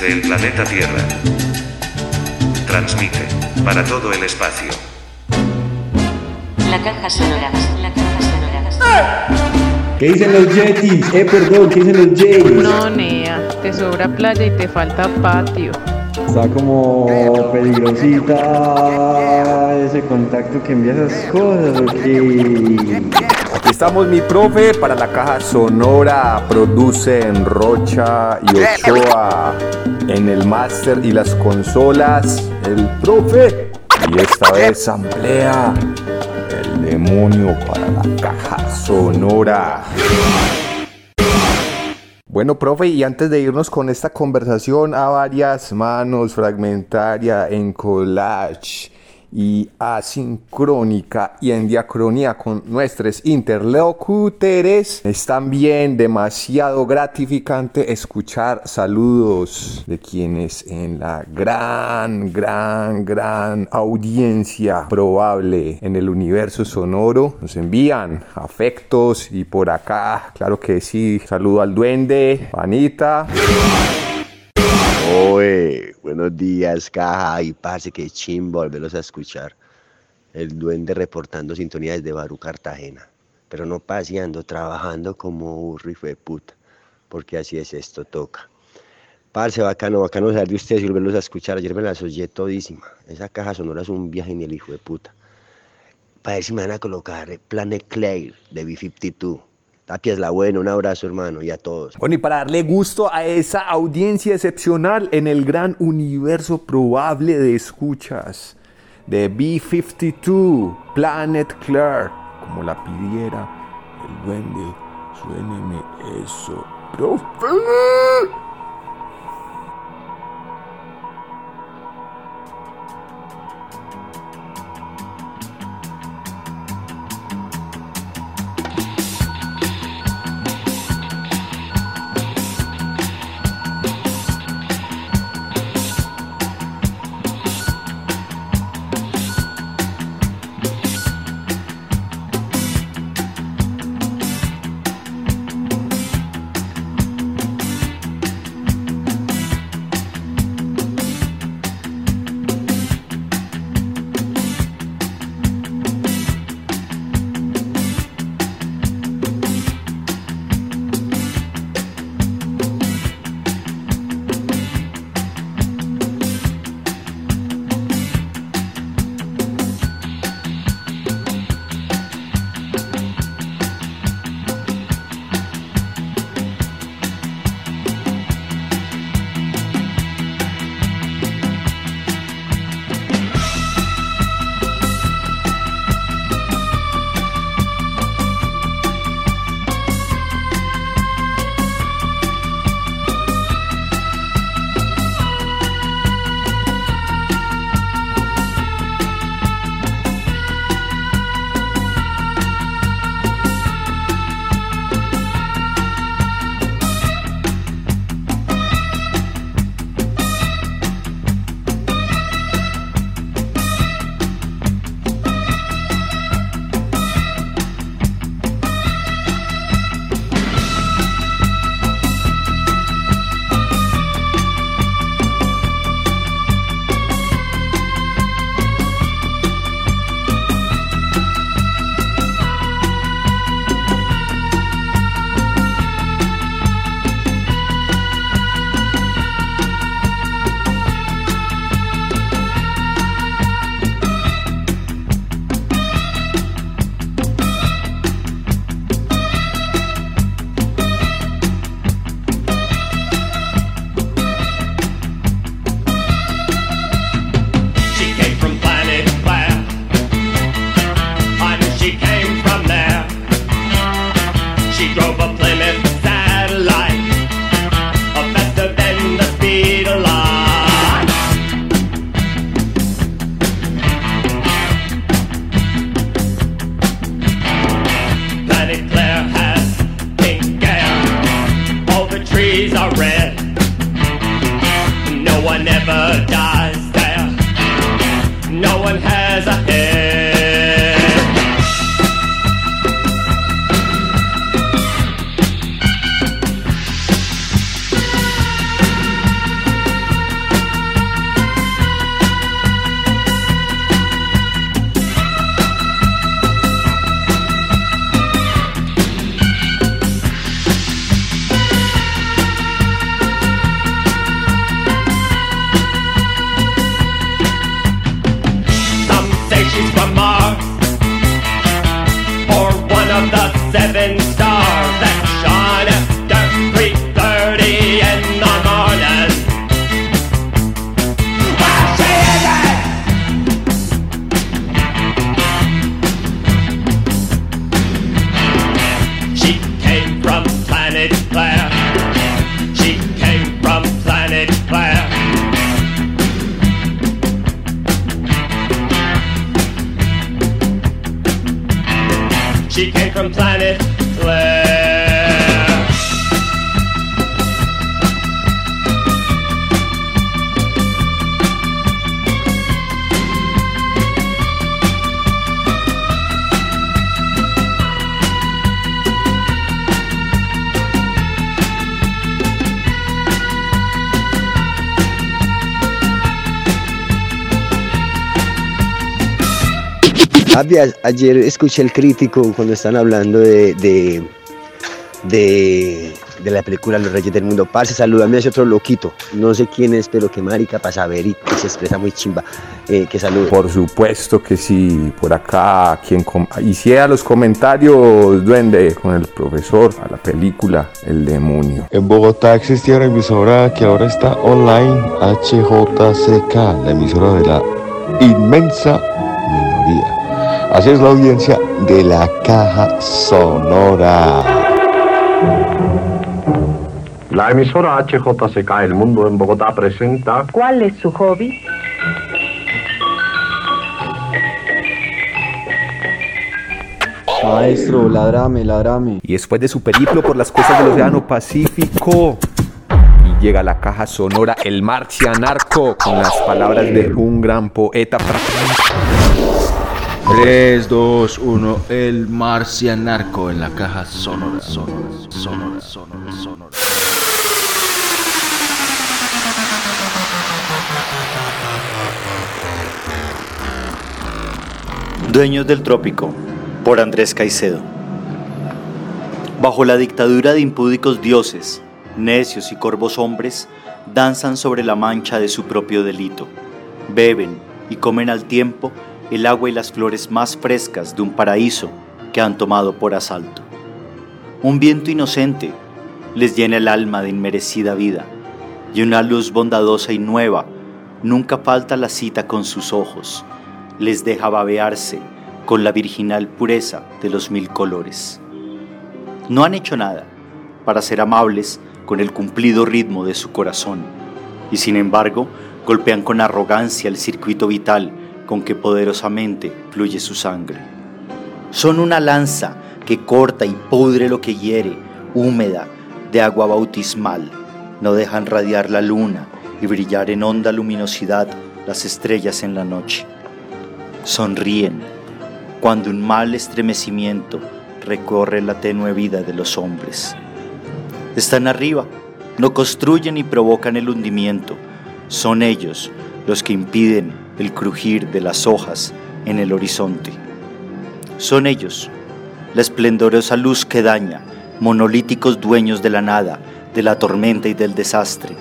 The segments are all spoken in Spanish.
desde el planeta Tierra. Transmite para todo el espacio. La caja sonora. La caja sonora. ¿Qué dicen los Yetis? Eh, perdón, ¿qué dicen los Jays? No, Nea, te sobra playa y te falta patio. Está como peligrosita ese contacto que envía esas cosas, ¿o qué? Aquí estamos, mi profe, para la caja sonora. Produce en Rocha y Ochoa. En el máster y las consolas, el profe. Y esta vez amplía el demonio para la caja sonora. Bueno, profe, y antes de irnos con esta conversación a varias manos, fragmentaria, en collage y asincrónica y en diacronía con nuestros interlocutores, es también demasiado gratificante escuchar saludos de quienes en la gran, gran, gran audiencia probable en el universo sonoro nos envían afectos y por acá, claro que sí, saludo al duende, Anita. Oye, buenos días, caja. Y parce, que chimbo volverlos a escuchar. El duende reportando sintonía desde Barú, Cartagena. Pero no paseando, trabajando como burro y fue puta. Porque así es esto, toca. Parce, bacano, bacano saber de ustedes y volverlos a escuchar. Ayer me las oye todísima. Esa caja sonora es un viaje en el hijo de puta. Para ver si me van a colocar Planet Claire de B-52. Tapia es la buena, un abrazo hermano y a todos. Bueno, y para darle gusto a esa audiencia excepcional en el gran universo probable de escuchas de B-52, Planet Claire, como la pidiera el duende, suéneme eso, profe. seven ayer escuché el crítico cuando están hablando de, de, de, de la película Los Reyes del Mundo. Parce, saludame a ese otro loquito. No sé quién es, pero qué marica para saber y que se expresa muy chimba. Eh, que salude. Por supuesto que sí, por acá, quien hiciera los comentarios, duende, con el profesor a la película El Demonio. En Bogotá existía una emisora que ahora está online, HJCK, la emisora de la inmensa minoría. Así es la audiencia de la caja sonora. La emisora HJCK El Mundo en Bogotá presenta ¿Cuál es su hobby? Maestro, ladrame, ladrame. Y después de su periplo por las costas del Océano Pacífico, y llega a la caja sonora El Marcianarco, con las palabras de un gran poeta. 3, 2, 1, el marcianarco en la caja sonora, sonora, sonora, sonora, sonora. Dueños del Trópico, por Andrés Caicedo. Bajo la dictadura de impúdicos dioses, necios y corvos hombres, danzan sobre la mancha de su propio delito. Beben y comen al tiempo el agua y las flores más frescas de un paraíso que han tomado por asalto. Un viento inocente les llena el alma de inmerecida vida, y una luz bondadosa y nueva nunca falta la cita con sus ojos, les deja babearse con la virginal pureza de los mil colores. No han hecho nada para ser amables con el cumplido ritmo de su corazón, y sin embargo golpean con arrogancia el circuito vital con que poderosamente fluye su sangre. Son una lanza que corta y pudre lo que hiere, húmeda, de agua bautismal. No dejan radiar la luna y brillar en honda luminosidad las estrellas en la noche. Sonríen cuando un mal estremecimiento recorre la tenue vida de los hombres. Están arriba, no construyen ni provocan el hundimiento. Son ellos los que impiden el crujir de las hojas en el horizonte. Son ellos, la esplendorosa luz que daña, monolíticos dueños de la nada, de la tormenta y del desastre,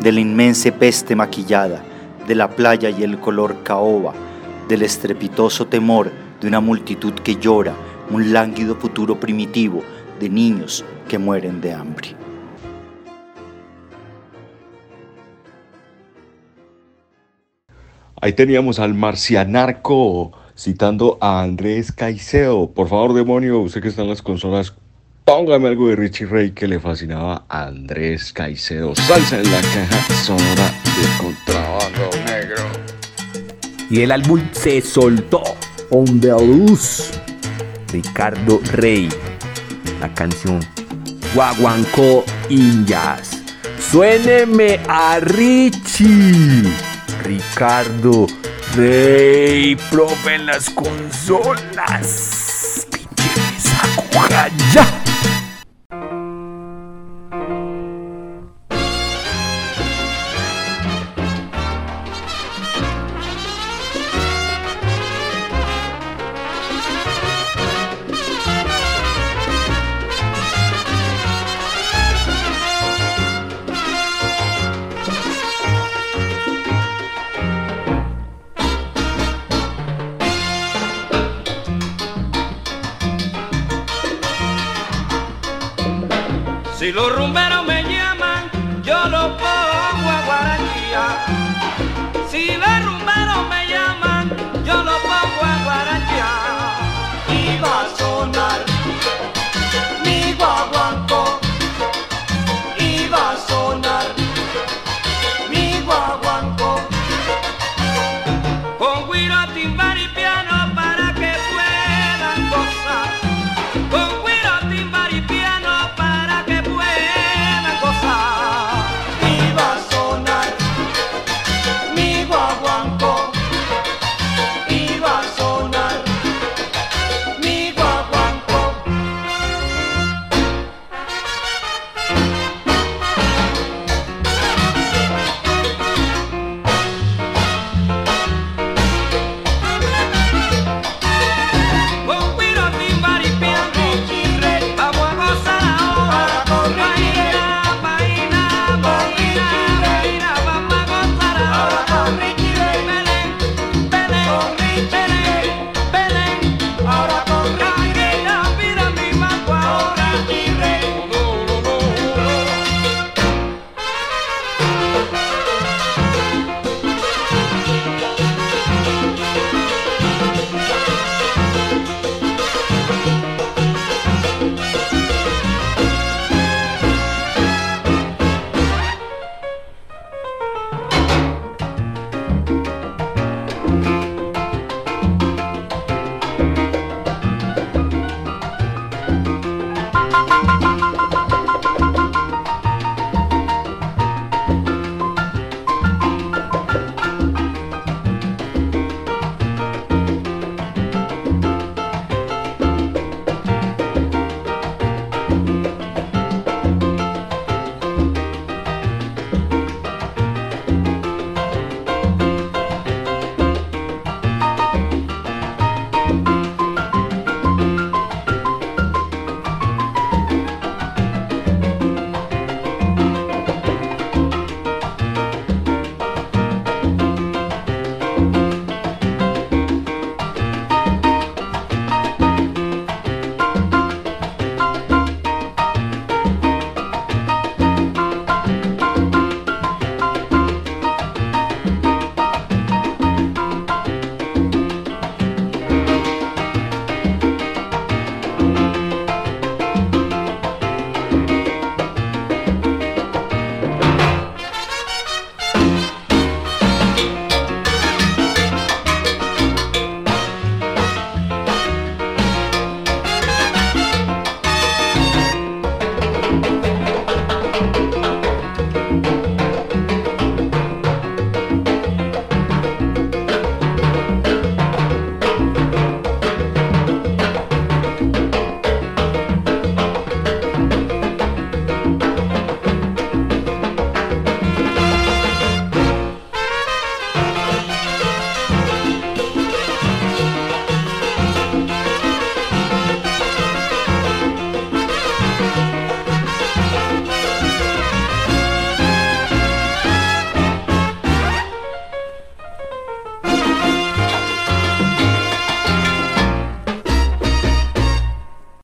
de la inmensa peste maquillada, de la playa y el color caoba, del estrepitoso temor de una multitud que llora un lánguido futuro primitivo de niños que mueren de hambre. Ahí teníamos al marcianarco citando a Andrés Caicedo. Por favor, demonio, usted que está en las consolas, póngame algo de Richie Ray que le fascinaba a Andrés Caicedo. Salsa en la caja sonora de contrabando negro. Y el álbum se soltó. On the Luz. Ricardo Rey. La canción Guaguancó Indias. Suéneme a Richie. Ricardo Rey. Profe en las consolas. Pinche sacuja ya. maripiano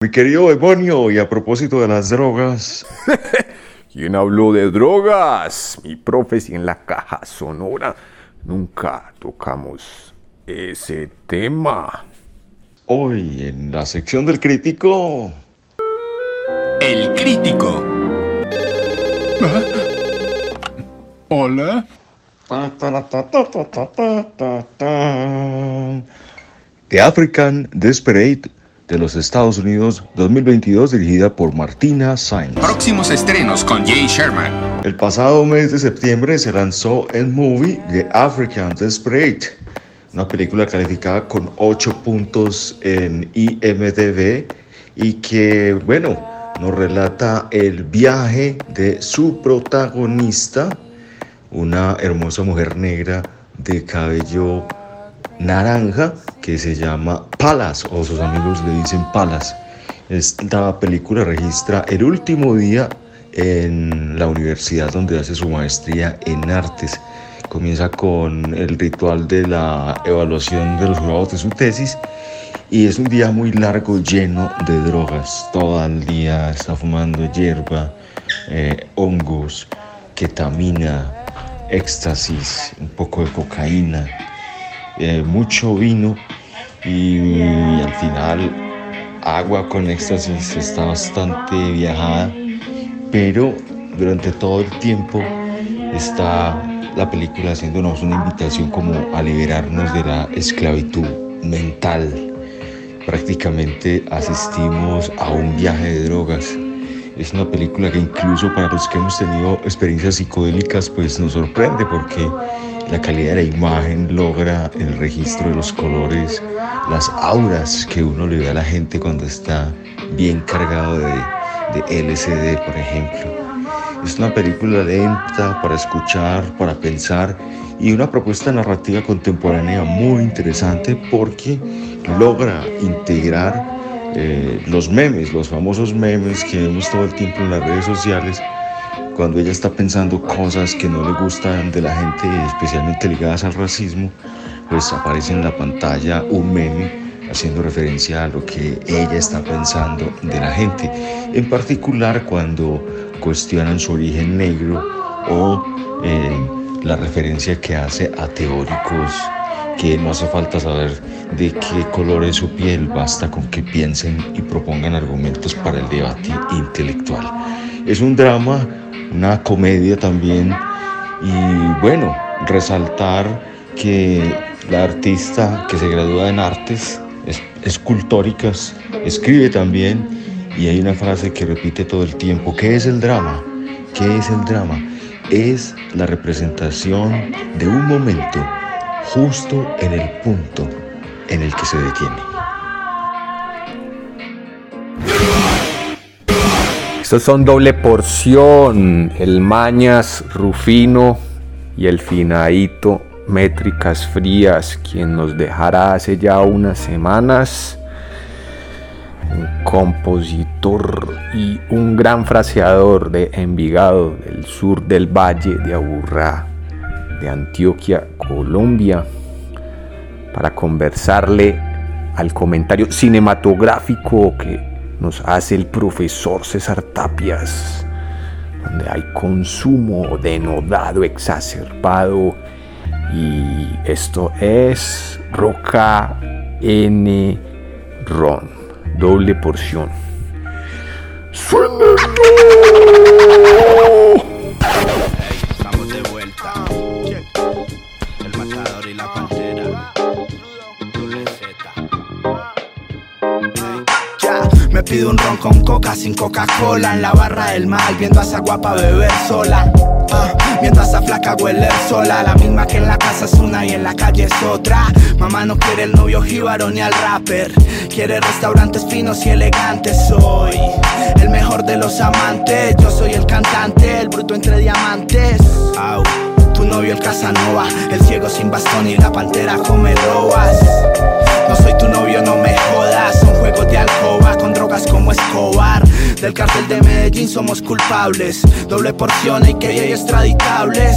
Mi querido demonio, y a propósito de las drogas, ¿Quién habló de drogas? Mi profe, si en la caja sonora nunca tocamos ese tema. hoy en la sección del crítico, El crítico. Hola. The African Desperate de los Estados Unidos 2022, dirigida por Martina Sainz. Próximos estrenos con Jay Sherman. El pasado mes de septiembre se lanzó el movie The African Desperate, una película calificada con 8 puntos en IMDb y que, bueno, nos relata el viaje de su protagonista, una hermosa mujer negra de cabello naranja que se llama Palas o sus amigos le dicen Palas. Esta película registra el último día en la universidad donde hace su maestría en artes. Comienza con el ritual de la evaluación de los grados de su tesis y es un día muy largo lleno de drogas. Todo el día está fumando hierba, eh, hongos, ketamina, éxtasis, un poco de cocaína, eh, mucho vino y, al final agua con éxtasis está bastante viajada, pero durante todo el tiempo está la película haciéndonos una invitación como a liberarnos de la esclavitud mental. Prácticamente asistimos a un viaje de drogas. Es una película que incluso para los que hemos tenido experiencias psicodélicas pues nos sorprende porque la calidad de la imagen logra el registro de los colores, las auras que uno le ve a la gente cuando está bien cargado de, de LCD, por ejemplo. Es una película lenta para escuchar, para pensar y una propuesta narrativa contemporánea muy interesante porque logra integrar eh, los memes, los famosos memes que vemos todo el tiempo en las redes sociales, cuando ella está pensando cosas que no le gustan de la gente, especialmente ligadas al racismo, pues aparece en la pantalla un meme haciendo referencia a lo que ella está pensando de la gente, en particular cuando cuestionan su origen negro o eh, la referencia que hace a teóricos que no hace falta saber de qué color es su piel, basta con que piensen y propongan argumentos para el debate intelectual. Es un drama, una comedia también y bueno, resaltar que la artista que se gradúa en artes es- escultóricas escribe también y hay una frase que repite todo el tiempo. ¿Qué es el drama? ¿Qué es el drama? Es la representación de un momento justo en el punto en el que se detiene. Estos son doble porción, el Mañas, Rufino y el Finadito, métricas frías, quien nos dejará hace ya unas semanas. Un compositor y un gran fraseador de Envigado, del sur del Valle de Aburrá, de Antioquia, Colombia, para conversarle al comentario cinematográfico que nos hace el profesor César Tapias, donde hay consumo denodado, exacerbado, y esto es Roca N Ron, doble porción. ¡Suénenlo! Pido un ron con coca sin Coca-Cola en la barra del mal, viendo a esa guapa beber sola. Ah, mientras esa flaca huele sola, la misma que en la casa es una y en la calle es otra. Mamá no quiere el novio jíbaro ni al rapper, quiere restaurantes finos y elegantes. Soy el mejor de los amantes, yo soy el cantante, el bruto entre diamantes. Tu novio el Casanova, el ciego sin bastón y la pantera come robas. No soy tu novio, no me jodas. Son juegos de alcoba con como Escobar. Del cartel de Medellín somos culpables. Doble porción y que hay extraditables.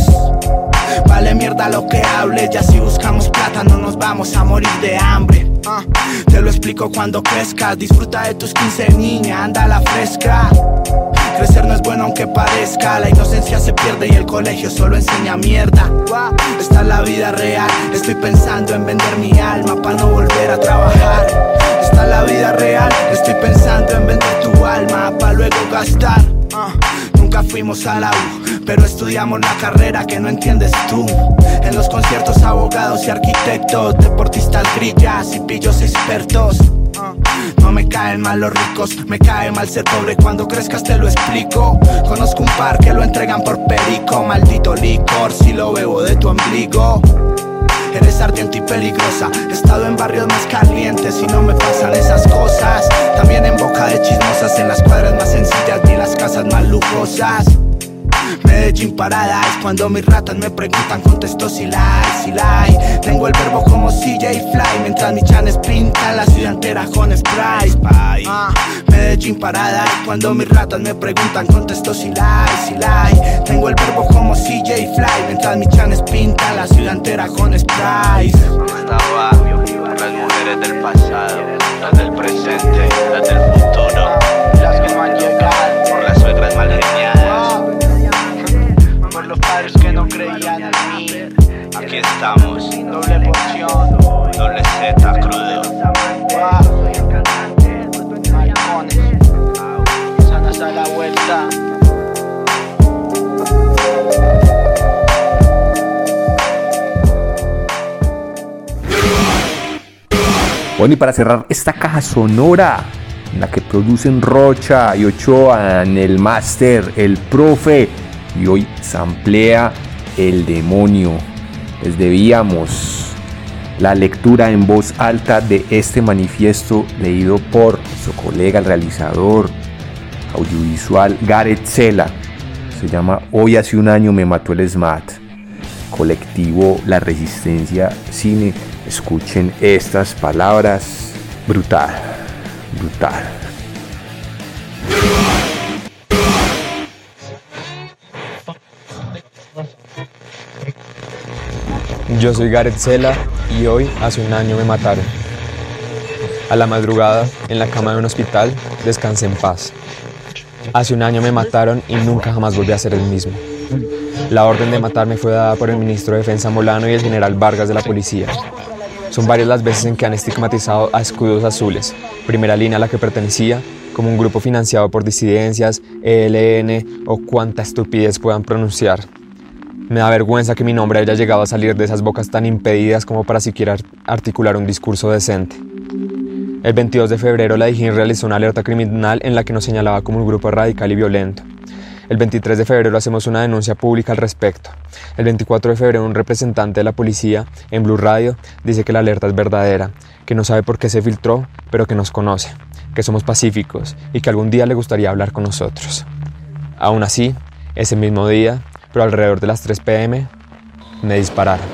Vale mierda lo que hables, ya si buscamos plata no nos vamos a morir de hambre. Ah, te lo explico cuando crezcas, disfruta de tus 15 niña, anda a la fresca. Crecer no es bueno aunque parezca, la inocencia se pierde y el colegio solo enseña mierda. Esta es la vida real, estoy pensando en vender mi alma para no volver a trabajar. Esta es la vida real, estoy pensando en vender tu alma para luego gastar. Ah, Nunca fuimos a la U, pero estudiamos la carrera que no entiendes tú. En los conciertos abogados y arquitectos, deportistas grillas y pillos expertos. Ah, No me caen mal los ricos, me cae mal ser pobre cuando crezcas te lo explico. Conozco un par que lo entregan por perico, maldito licor si lo bebo de tu ombligo. Eres ardiente y peligrosa. He estado en barrios más calientes y no me pasan esas cosas. También en boca de chismosas, en las cuadras más sencillas ni las casas más lujosas. Medellín parada es cuando mis ratas me preguntan, contesto si la hay, si la hay. Tengo el verbo como CJ Fly, mientras mis chanes pintan la ciudad entera con spray. Ah, Medellín parada es cuando mis ratas me preguntan, contesto si la hay, si la hay. Tengo el verbo como CJ Fly, mientras mis chanes pintan la ciudad entera con spray. Estaba las mujeres del pasado, las del presente, las del futuro, las que no han llegado por las suegras mal creían en mí. Aquí estamos, Doble porción. doble Z crudo. Sanas a la vuelta. Bueno, y para cerrar esta caja sonora en la que producen Rocha y Ochoa en el máster, el profe, y hoy samplea el demonio. Les debíamos la lectura en voz alta de este manifiesto leído por su colega, el realizador audiovisual Gareth Sela. Se llama Hoy hace un año me mató el SMAT. Colectivo La Resistencia Cine. Escuchen estas palabras. Brutal, brutal. Yo soy Gareth Sela y hoy hace un año me mataron. A la madrugada, en la cama de un hospital, descansé en paz. Hace un año me mataron y nunca jamás volví a ser el mismo. La orden de matarme fue dada por el ministro de Defensa Molano y el general Vargas de la policía. Son varias las veces en que han estigmatizado a escudos azules, primera línea a la que pertenecía, como un grupo financiado por disidencias, ELN o cuanta estupidez puedan pronunciar. Me da vergüenza que mi nombre haya llegado a salir de esas bocas tan impedidas como para siquiera articular un discurso decente. El 22 de febrero la Dijín realizó una alerta criminal en la que nos señalaba como un grupo radical y violento. El 23 de febrero hacemos una denuncia pública al respecto. El 24 de febrero un representante de la policía en Blue Radio dice que la alerta es verdadera, que no sabe por qué se filtró, pero que nos conoce, que somos pacíficos y que algún día le gustaría hablar con nosotros. Aún así, ese mismo día, pero alrededor de las 3 pm, me dispararon.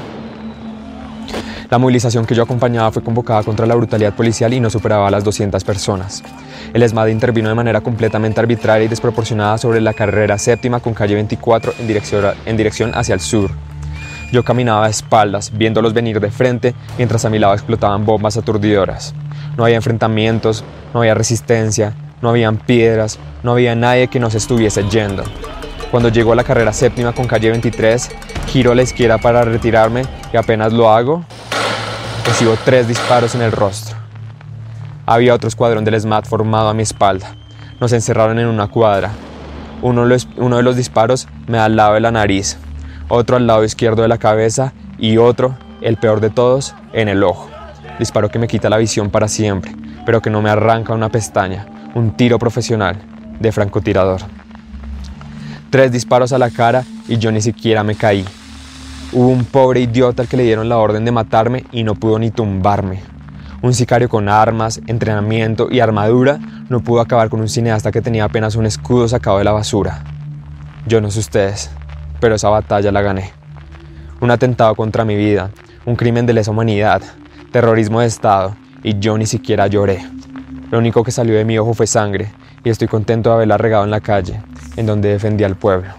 La movilización que yo acompañaba fue convocada contra la brutalidad policial y no superaba a las 200 personas. El ESMAD intervino de manera completamente arbitraria y desproporcionada sobre la carrera séptima con calle 24 en dirección, en dirección hacia el sur. Yo caminaba a espaldas, viéndolos venir de frente, mientras a mi lado explotaban bombas aturdidoras. No había enfrentamientos, no había resistencia, no habían piedras, no había nadie que nos estuviese yendo. Cuando llegó a la carrera séptima con calle 23, giro a la izquierda para retirarme y apenas lo hago, recibo tres disparos en el rostro. Había otro escuadrón del SMAT formado a mi espalda. Nos encerraron en una cuadra. Uno, uno de los disparos me da al lado de la nariz, otro al lado izquierdo de la cabeza y otro, el peor de todos, en el ojo. Disparo que me quita la visión para siempre, pero que no me arranca una pestaña. Un tiro profesional de francotirador. Tres disparos a la cara y yo ni siquiera me caí. Hubo un pobre idiota al que le dieron la orden de matarme y no pudo ni tumbarme. Un sicario con armas, entrenamiento y armadura no pudo acabar con un cineasta que tenía apenas un escudo sacado de la basura. Yo no sé ustedes, pero esa batalla la gané. Un atentado contra mi vida, un crimen de lesa humanidad, terrorismo de Estado, y yo ni siquiera lloré. Lo único que salió de mi ojo fue sangre, y estoy contento de haberla regado en la calle, en donde defendí al pueblo.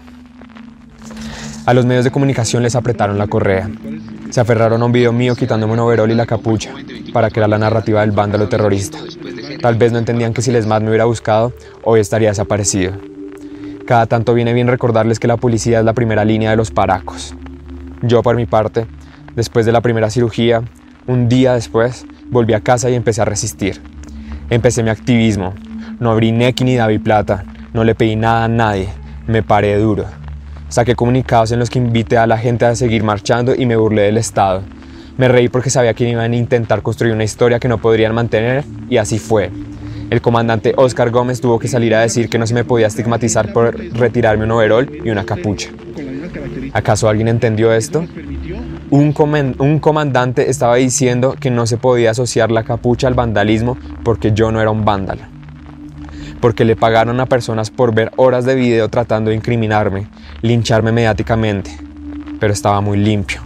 A los medios de comunicación les apretaron la correa. Se aferraron a un video mío quitándome un overol y la capucha, para crear la narrativa del vándalo terrorista. Tal vez no entendían que si les más me hubiera buscado, hoy estaría desaparecido. Cada tanto viene bien recordarles que la policía es la primera línea de los paracos. Yo, por mi parte, después de la primera cirugía, un día después, volví a casa y empecé a resistir. Empecé mi activismo. No abrí Neki ni David Plata. No le pedí nada a nadie. Me paré duro. Saqué comunicados en los que invité a la gente a seguir marchando y me burlé del Estado. Me reí porque sabía que iban a intentar construir una historia que no podrían mantener y así fue. El comandante Oscar Gómez tuvo que salir a decir que no se me podía estigmatizar por retirarme un overol y una capucha. ¿Acaso alguien entendió esto? Un, un, comandante estaba diciendo que no se podía asociar la capucha al vandalismo porque yo no era un vándalo. Porque le pagaron a personas por ver horas de video tratando de incriminarme, lincharme mediáticamente. Pero estaba muy limpio.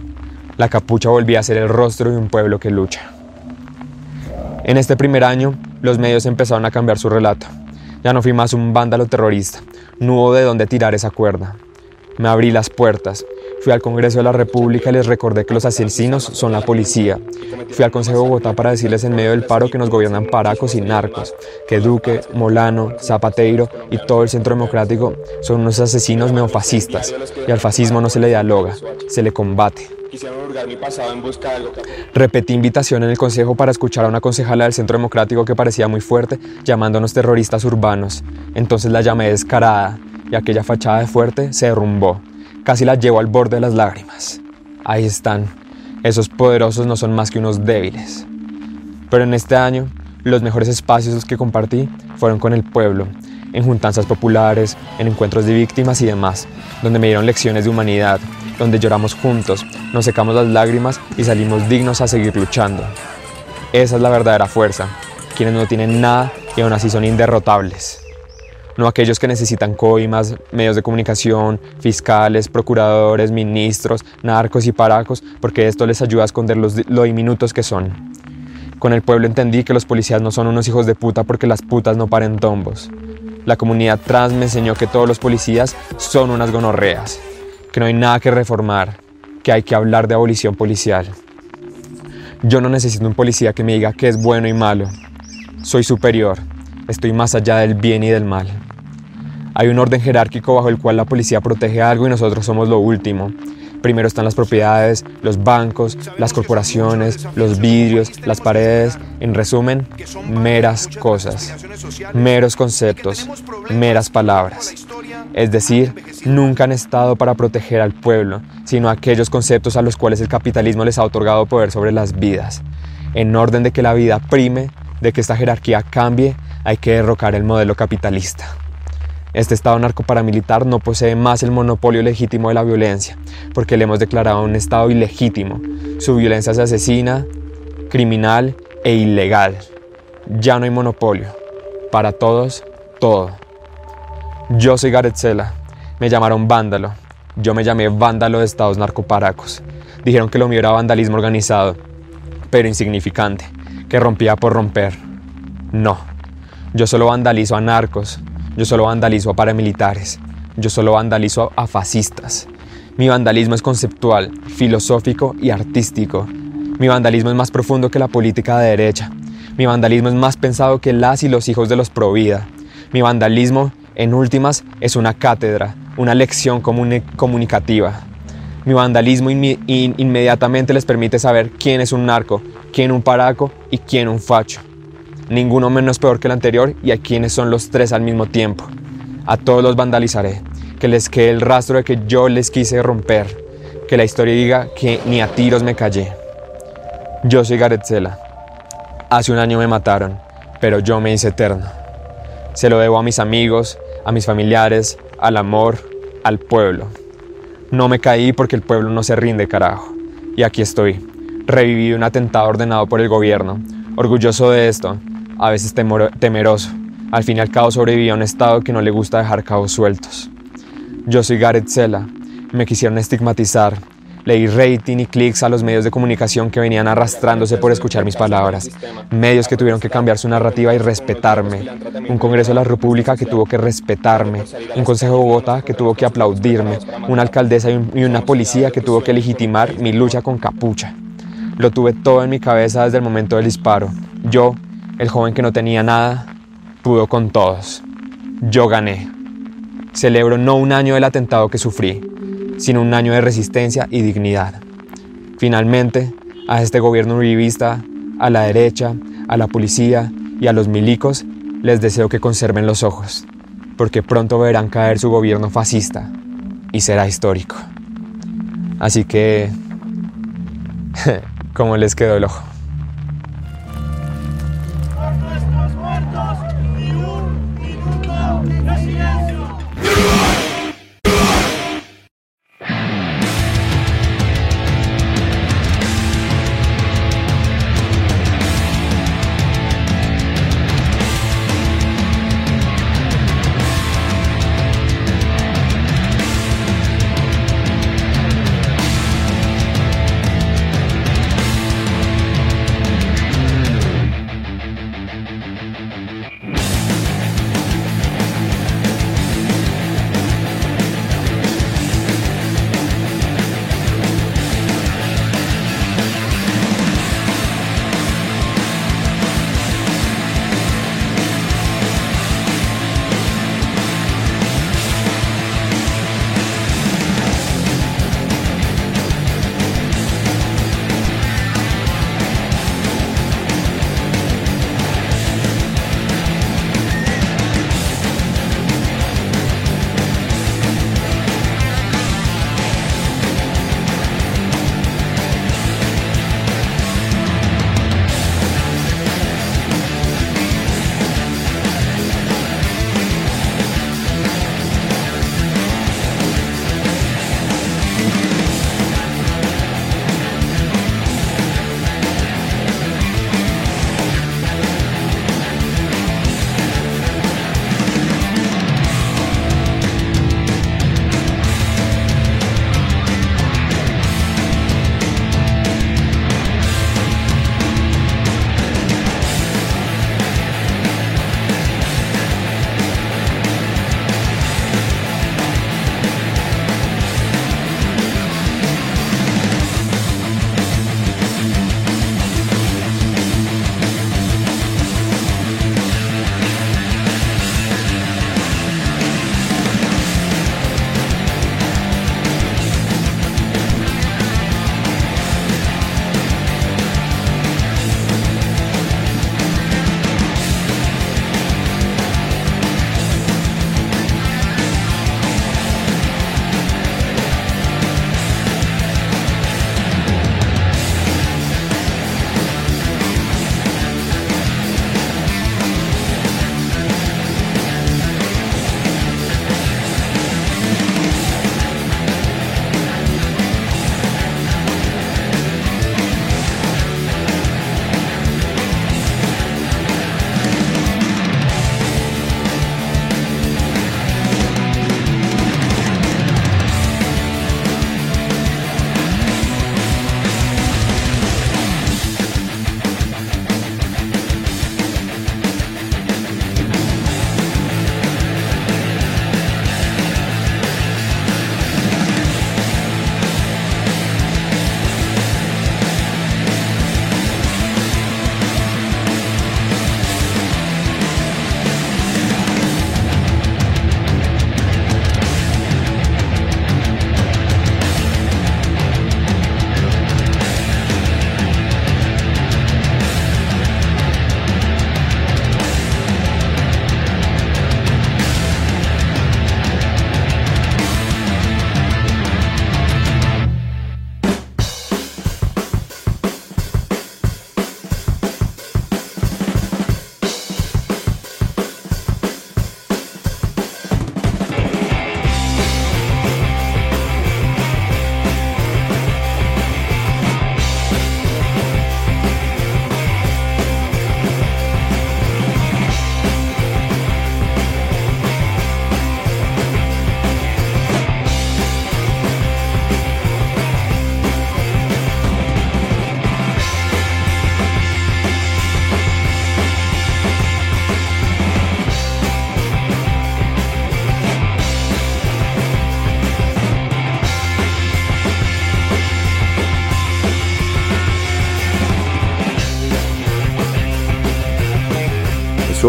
La capucha volvía a ser el rostro de un pueblo que lucha. En este primer año, los medios empezaron a cambiar su relato. Ya no fui más un vándalo terrorista. No hubo de dónde tirar esa cuerda. Me abrí las puertas. Fui al Congreso de la República y les recordé que los asesinos son la policía. Fui al Consejo de Bogotá para decirles en medio del paro que nos gobiernan paracos y narcos, que Duque, Molano, Zapateiro y todo el Centro Democrático son unos asesinos neofascistas y al fascismo no se le dialoga, se le combate. Repetí invitación en el Consejo para escuchar a una concejala del Centro Democrático que parecía muy fuerte, llamándonos terroristas urbanos. Entonces la llamé descarada y aquella fachada de fuerte se derrumbó. Casi la llevo al borde de las lágrimas. Ahí están. Esos poderosos no son más que unos débiles. Pero en este año, los mejores espacios que compartí fueron con el pueblo, en juntanzas populares, en encuentros de víctimas y demás, donde me dieron lecciones de humanidad, donde lloramos juntos, nos secamos las lágrimas y salimos dignos a seguir luchando. Esa es la verdadera fuerza, quienes no tienen nada y aún así son inderrotables. No aquellos que necesitan coimas, medios de comunicación, fiscales, procuradores, ministros, narcos y paracos, porque esto les ayuda a esconder los, lo diminutos que son. Con el pueblo entendí que los policías no son unos hijos de puta porque las putas no paren tombos. La comunidad trans me enseñó que todos los policías son unas gonorreas, que no hay nada que reformar, que hay que hablar de abolición policial. Yo no necesito un policía que me diga qué es bueno y malo. Soy superior, estoy más allá del bien y del mal. Hay un orden jerárquico bajo el cual la policía protege algo y nosotros somos lo último. Primero están las propiedades, los bancos, las corporaciones, los vidrios, las paredes, en resumen, meras cosas, meros conceptos, meras palabras. Es decir, nunca han estado para proteger al pueblo, sino aquellos conceptos a los cuales el capitalismo les ha otorgado poder sobre las vidas, en orden de que la vida prime de que esta jerarquía cambie, hay que derrocar el modelo capitalista. Este Estado narcoparamilitar no posee más el monopolio legítimo de la violencia, porque le hemos declarado un Estado ilegítimo. Su violencia es asesina, criminal e ilegal. Ya no hay monopolio. Para todos, todo. Yo soy Gareth Sela. Me llamaron vándalo. Yo me llamé vándalo de estados narcoparacos. Dijeron que lo mío era vandalismo organizado, pero insignificante, que rompía por romper. No. Yo solo vandalizo a narcos, yo solo vandalizo a paramilitares, yo solo vandalizo a fascistas. Mi vandalismo es conceptual, filosófico y artístico. Mi vandalismo es más profundo que la política de derecha. Mi vandalismo es más pensado que las y los hijos de los Provida. Mi vandalismo, en últimas, es una cátedra, una lección comunicativa. Mi vandalismo inmediatamente les permite saber quién es un narco, quién un paraco y quién un facho. Ninguno menos peor que el anterior y a quienes son los tres al mismo tiempo. A todos los vandalizaré, que les quede el rastro de que yo les quise romper, que la historia diga que ni a tiros me callé. Yo soy Gareth Sela. Hace un año me mataron, pero yo me hice eterno. Se lo debo a mis amigos, a mis familiares, al amor, al pueblo. No me caí porque el pueblo no se rinde, carajo. Y aquí estoy, reviví un atentado ordenado por el gobierno, orgulloso de esto, a veces temeroso. Al fin y al cabo sobreviví a un estado que no le gusta dejar cabos sueltos. Yo soy Gareth Sela. Me quisieron estigmatizar. Leí rating y clics a los medios de comunicación que venían arrastrándose por escuchar mis palabras. Medios que tuvieron que cambiar su narrativa y respetarme. Un Congreso de la República que tuvo que respetarme. Un Consejo de Bogotá que tuvo que aplaudirme. Una alcaldesa y una policía que tuvo que legitimar mi lucha con capucha. Lo tuve todo en mi cabeza desde el momento del disparo. Yo, el joven que no tenía nada, pudo con todos. Yo gané. Celebro no un año del atentado que sufrí, sino un año de resistencia y dignidad. Finalmente, a este gobierno uribista, a la derecha, a la policía y a los milicos, les deseo que conserven los ojos, porque pronto verán caer su gobierno fascista y será histórico. Así que, ¿cómo les quedó el ojo?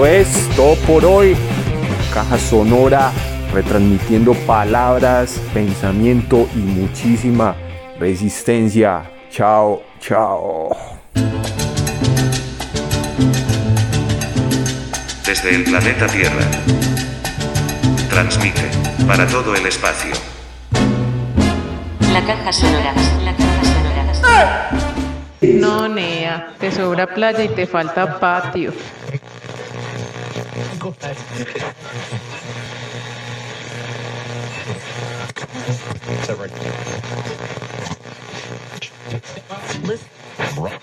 Eso es todo por hoy. Caja Sonora retransmitiendo palabras, pensamiento y muchísima resistencia. Chao, chao. Desde el planeta Tierra. Transmite para todo el espacio. La caja sonora. La caja sonora. No, Nea, te sobra playa y te falta patio. go back. Is that right? Listen.